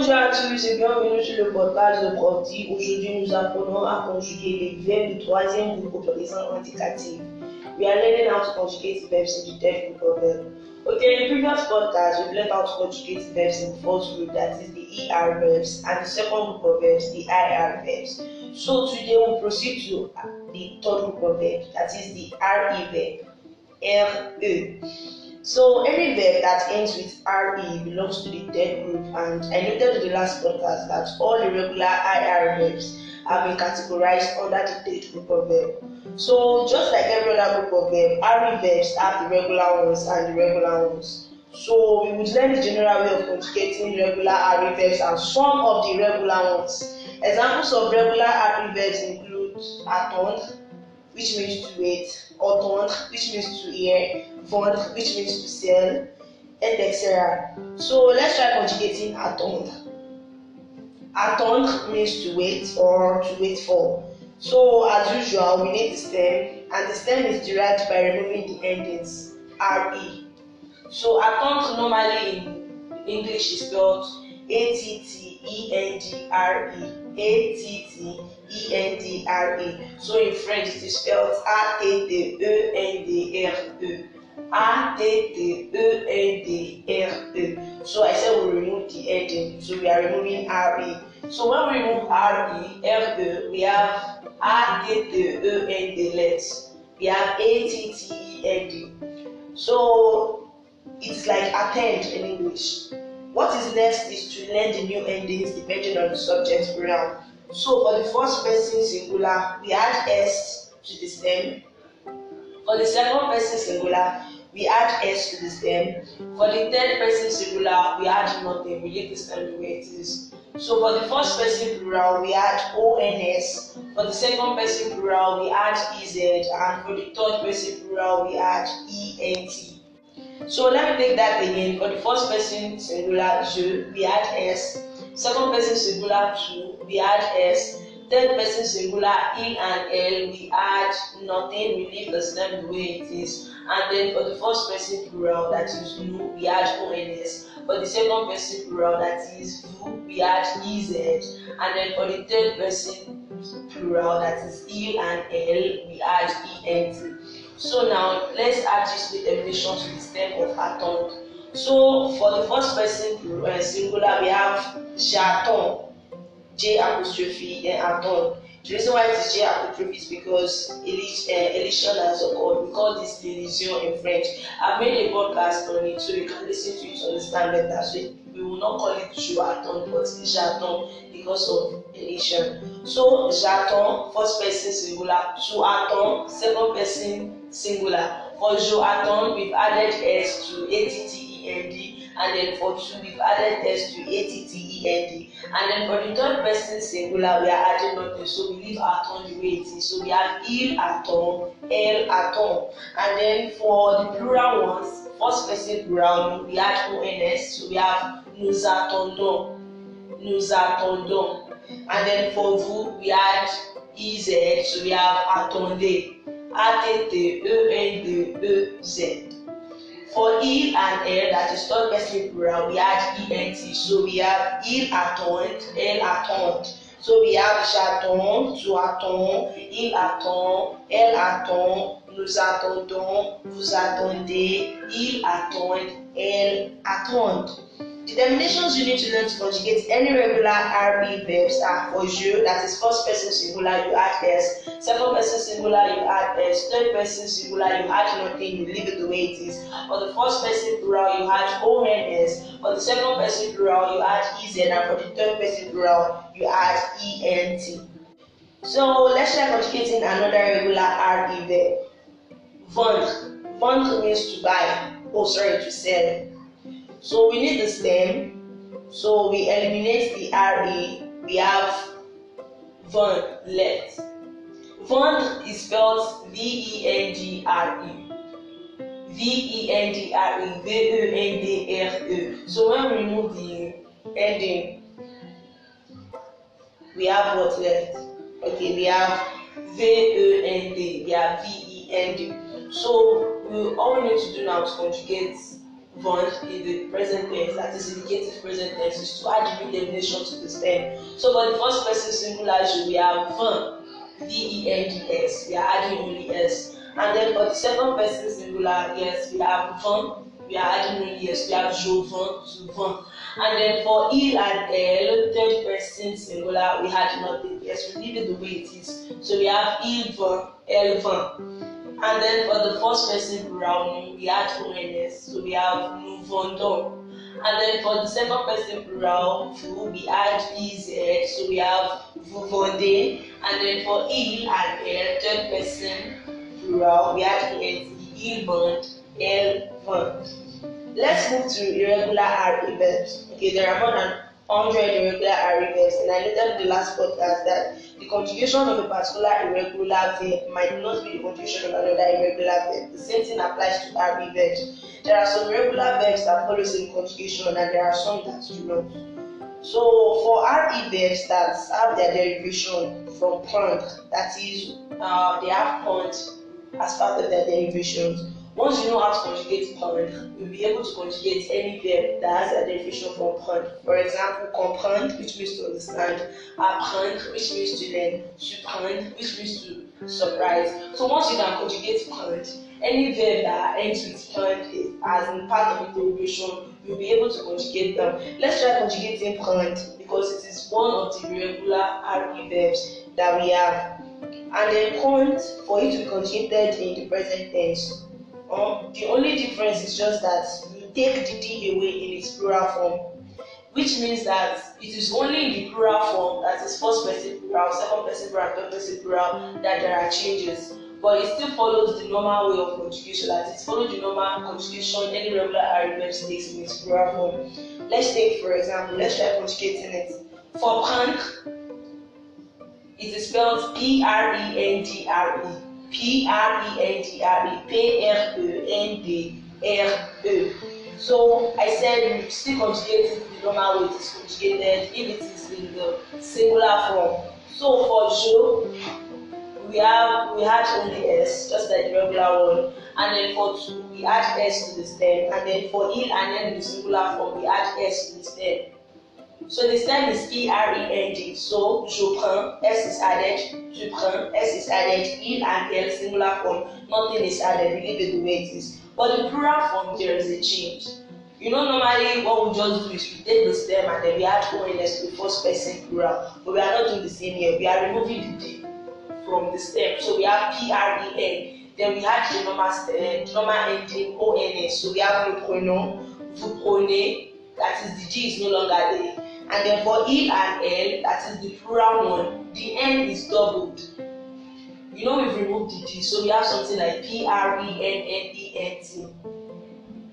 Bonjour à tous et bienvenue sur le podcast de Profdi. Aujourd'hui, nous apprenons à conjuguer les verbes du troisième groupe au présent indicatif. We are learning how to conjugate verbs in the third group of verbs. Okay, in the previous podcast, we've learned how to conjugate verbs in the first group, that is the ER verbs, and the second group of verbs, the IR verbs. So today we'll proceed to the third group of verbs, that is the RE verb, RE. So any verb that ends with RE belongs to the third group, and I noted in the last podcast that all the regular IR verbs have been categorized under the third group of verbs. So just like every other group of verbs, RE verbs have the regular ones and the regular ones. So we would learn the general way of conjugating regular RE verbs and some of the regular ones. Examples of regular RE verbs include attendre, which means to wait, entendre, which means to hear, vendre, which means to sell, etc. So let's try conjugating attendre. Attendre means to wait or to wait for. So as usual, we need the stem, and the stem is derived by removing the endings re. So attendre normally in English is spelled a t t e n d r e a t t e n d r e. So in French it is spelled a t t e n d r e. A T T E N D R E. So I said we remove the ending, so we are removing R E. So when we remove R E, R E, we have A T T E N D less. We have A T T E N D. So it's like attend in English. What is next is to learn the new endings depending on the subject pronoun. So for the first person singular, we add S to the stem. For the second person singular, we add s to the stem. For the third person singular, we add nothing. We leave the stem the way it is. So for the first person plural, we add ons. For the second person plural, we add ez. And for the third person plural, we add ent. So let me take that again. For the first person singular, je, we add s. Second person singular, tu, we add s. Third person singular, il and l, we add nothing. We leave the stem the way it is. And then for the first person plural, that is nu, we add ons. For the second person plural, that is vous, we add ez. And then for the third person plural, that is il and l, we add ent. So now let's add this determination to the stem of attendre. So for the first person plural, uh, singular, we have j'attends, J apostrophe, then attendre. The reason why it is J apostrophe is because elision has occurred. We call this elision in French. I've made a podcast on it so you can listen to it to understand better. So we will not call it Jouaton, but J'attends because of elision. So J'attends, first person singular. Attends, second person singular. For Jouaton, we've added S to A-T-T-E-N-D. And then for two, we've added S to A-T-T-E-N-D. And then for the third person singular, we are adding nothing. So we leave attend the way it is. So we have il attend, elle attend. And then for the plural ones, first person plural, we add ons. So we have nous attendons, nous attendons. And then for vous, we add ez. So we have attendez, A-T-T-E-N-D-E-Z. For il and elle, that is third person plural, we add ent. So we have il attend, elle attend. So we have j'attends, tu attends, il attend, elle attend, nous attendons, vous attendez, il attend, elle attend. The terminations you need to learn to conjugate any regular RE verbs are for je, that is first person singular, you add s, second person singular, you add s, third person singular, you add nothing, you leave it the way it is. For the first person plural, you add ons, for the second person plural, you add ez, and for the third person plural, you add ent. So let's try conjugating another regular RE verb. Vendre. Vendre means to buy, oh sorry, to sell. So we need the stem. So we eliminate the RE. We have vendre left. Vendre is spelled V-E-N-D-R-E. V-E-N-D-R-E. V-E-N-D-R-E. So when we remove the ending, we have what left? Okay, we have V-E-N-D. We have V-E-N-D. So we, all we need to do now is conjugate vont in the present tense, that is indicative present tense, is to add the termination to the stem. So for the first person singular, we have vent, V-E-N-D-S, we are adding only S. And then for the second person singular, yes, we have vent, we are adding only S, we have je vent, tu And then for il and elle, third person singular, we had nothing. Yes, we leave it the way it is. So we have il vent, elle vent. And then for the first person plural, we add ONS. So we have vendons. And then for the second person plural, we add EZ. So we have vous. And then for il and elle, third person plural, we add ENT. Il vend, elle vend. Let's move to irregular RE verbs. Okay, there are more than 100 irregular RE verbs, and I noted in the last podcast that the conjugation of a particular irregular verb might not be the conjugation of another irregular verb. The same thing applies to verbs. There are some regular verbs that follow same conjugation, and there are some that do not. So for RE verbs that have their derivation from point, that is, uh, they have point as part of their derivations. Once you know how to conjugate point, you'll be able to conjugate any verb that has a derivation from point. For example, comprendre, which means to understand, apprendre, which means to learn, surprendre, which means to surprise. So once you can conjugate point, any verb that ends with point as in part of the derivation, you'll be able to conjugate them. Let's try conjugating point because it is one of the regular RE verbs that we have. And then point, for it to be conjugated in the present tense, Um, the only difference is just that you take the D away in its plural form, which means that it is only in the plural form, that is first person plural, second person plural, third person plural, that there are changes. But it still follows the normal way of conjugation, that it follows the normal conjugation any regular REM takes in its plural form. Let's take, for example, let's try conjugating it. For prank, it is spelled P R E N D R E. P-R-E-N-D-R-E, P-R-E-N-D-R-E. So I said you still conjugate it the normal way it is conjugated if it is in the singular form. So for je, we have we had only S, just like the regular one, and then for two we add S to the stem, and then for il and then the singular form we add S to the stem. So the stem is E-R-E-N-G. So je prends, S is added, tu prends, S is added, il and elle singular form, nothing is added, we leave it the way it is. But the plural form, there is a change. You know, normally what we just do is we take the stem and then we add ONS to the first person plural. But we are not doing the same here. We are removing the D from the stem. So we have P-R-E-N. Then we have the normal, uh, normal ending ONS. So we have le pronom, vous prenez, that is the G is no longer there. And then for il and l, that is the plural one, the n is doubled. You know we've removed the d, so we have something like P R E N N E N T.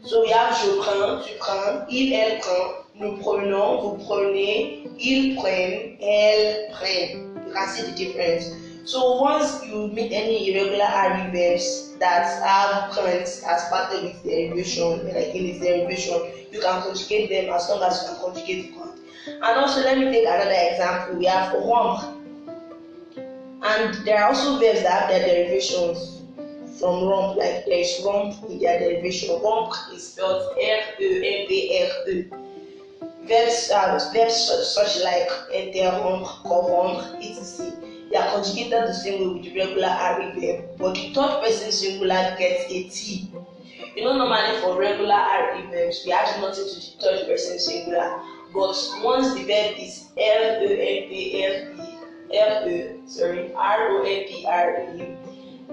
So we have je prends, tu prends, il, elle prend, nous prenons, vous prenez, ils prennent, elles prennent. You can see the difference. So once you meet any irregular RE verbs that have currents as part of its derivation, like in its derivation, you can conjugate them as long as you can conjugate the And also, let me take another example. We have rompre. And there are also verbs that have their derivations from romp, like there is romp in their derivation. Romp is spelled R-E-M-P-R-E. Verbs, uh, verbs such, such like interrompre, corrompre, etc. They are conjugated the same way with the regular RE verb, but the third person singular gets a T. You know, normally for regular RE verbs, we add nothing to the third person singular. But once the verb is L O N P L E L O sorry R O N P R E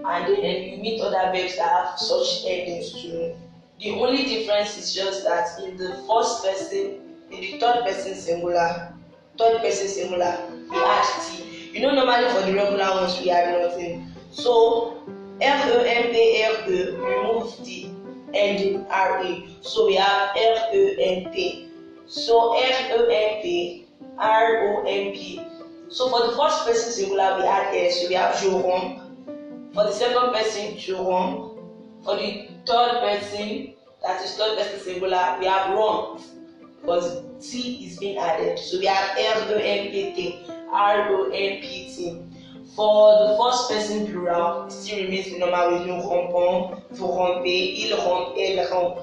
and then you meet other verbs that have such endings too. The only difference is just that in the first person, in the third person singular, third person singular, we add T. You know normally for the regular ones we add nothing. So F O M P L E remove the ending. So we have F O M P. So F O M P R O M P. So for the first person singular we add S. So we have je romps. For the second person je romps. For the third person, that is third person singular, we have romp because T is being added. So we have F O M P T R O M P T. For the first person plural, it still remains the normal with nous rompons, vous rompez, eh, il rompt, elle rompt.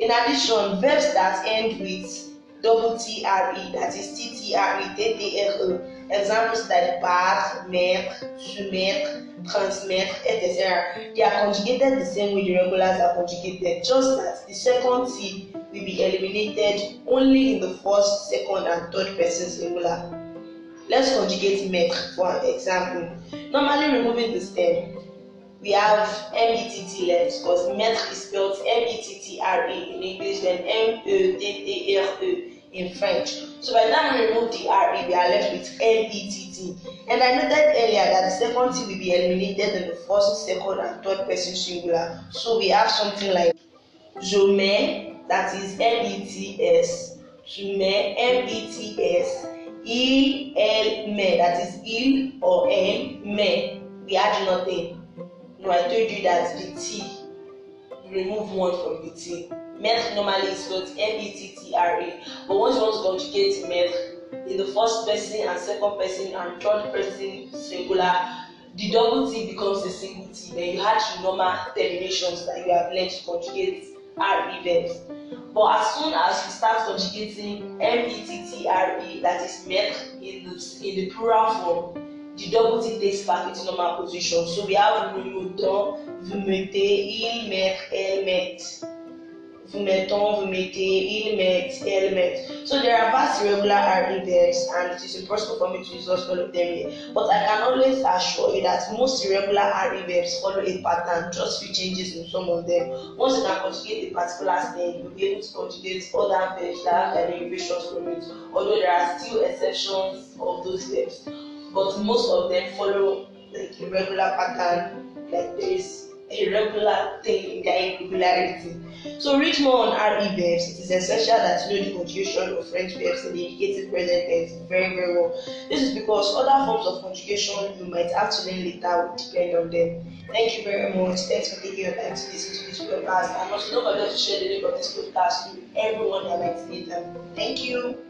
In addition, verbs that end with double TRE, that is TTRE, TTRE, examples like battre, mettre, soumettre, transmettre, etc. They are conjugated the same way the regulars are conjugated, just that the second T will be eliminated only in the first, second, and third person singular. Let's conjugate mettre for example. Normally removing the stem, we have METT left because mettre is spelled M-E-T-T-R-E in English then M-E-T-T-R-E in French. So by the time we remove the R-E, we are left with M-E-T-T. And I noted earlier that the second T will be eliminated in the first, second, and third person singular. So we have something like je mets, that is M-E-T-S, tu mets, M-E-T-S, il, met, that is il or elle, met. We add nothing. No, I told you that the T, remove one from the T. Meth normally is spelled M-E-T-T-R-A, but once you want to conjugate meth in the first person and second person and third person singular, the double T becomes a single T. Then you had the normal terminations that you have learned to conjugate R-E verbs. But as soon as you start conjugating M-E-T-T-R-E, that is meth in the, in the plural form, the double T takes back its normal position. So we have vous mettez, il met, elle met. Vous mettons, vous mettez, il met, elle met. So there are vast irregular RE verbs and it is impossible for me to use all of them here. But I can always assure you that most irregular RE verbs follow a pattern, just few changes in some of them. Once you can conjugate a particular stem, you'll be able to conjugate other verbs that have their derivations from it. Although there are still exceptions of those verbs. but most of them follow like a regular pattern like there is a regular thing in their irregularity. So read more on re verbs. It is essential that you know the conjugation of french verbs in the indicative present tense very very well. This is because other forms of conjugation you might have to learn later will depend on them. Thank you very much. Thanks for taking your time to listen to this podcast. And also don't forget to share the link of this podcast to everyone that might need them thank you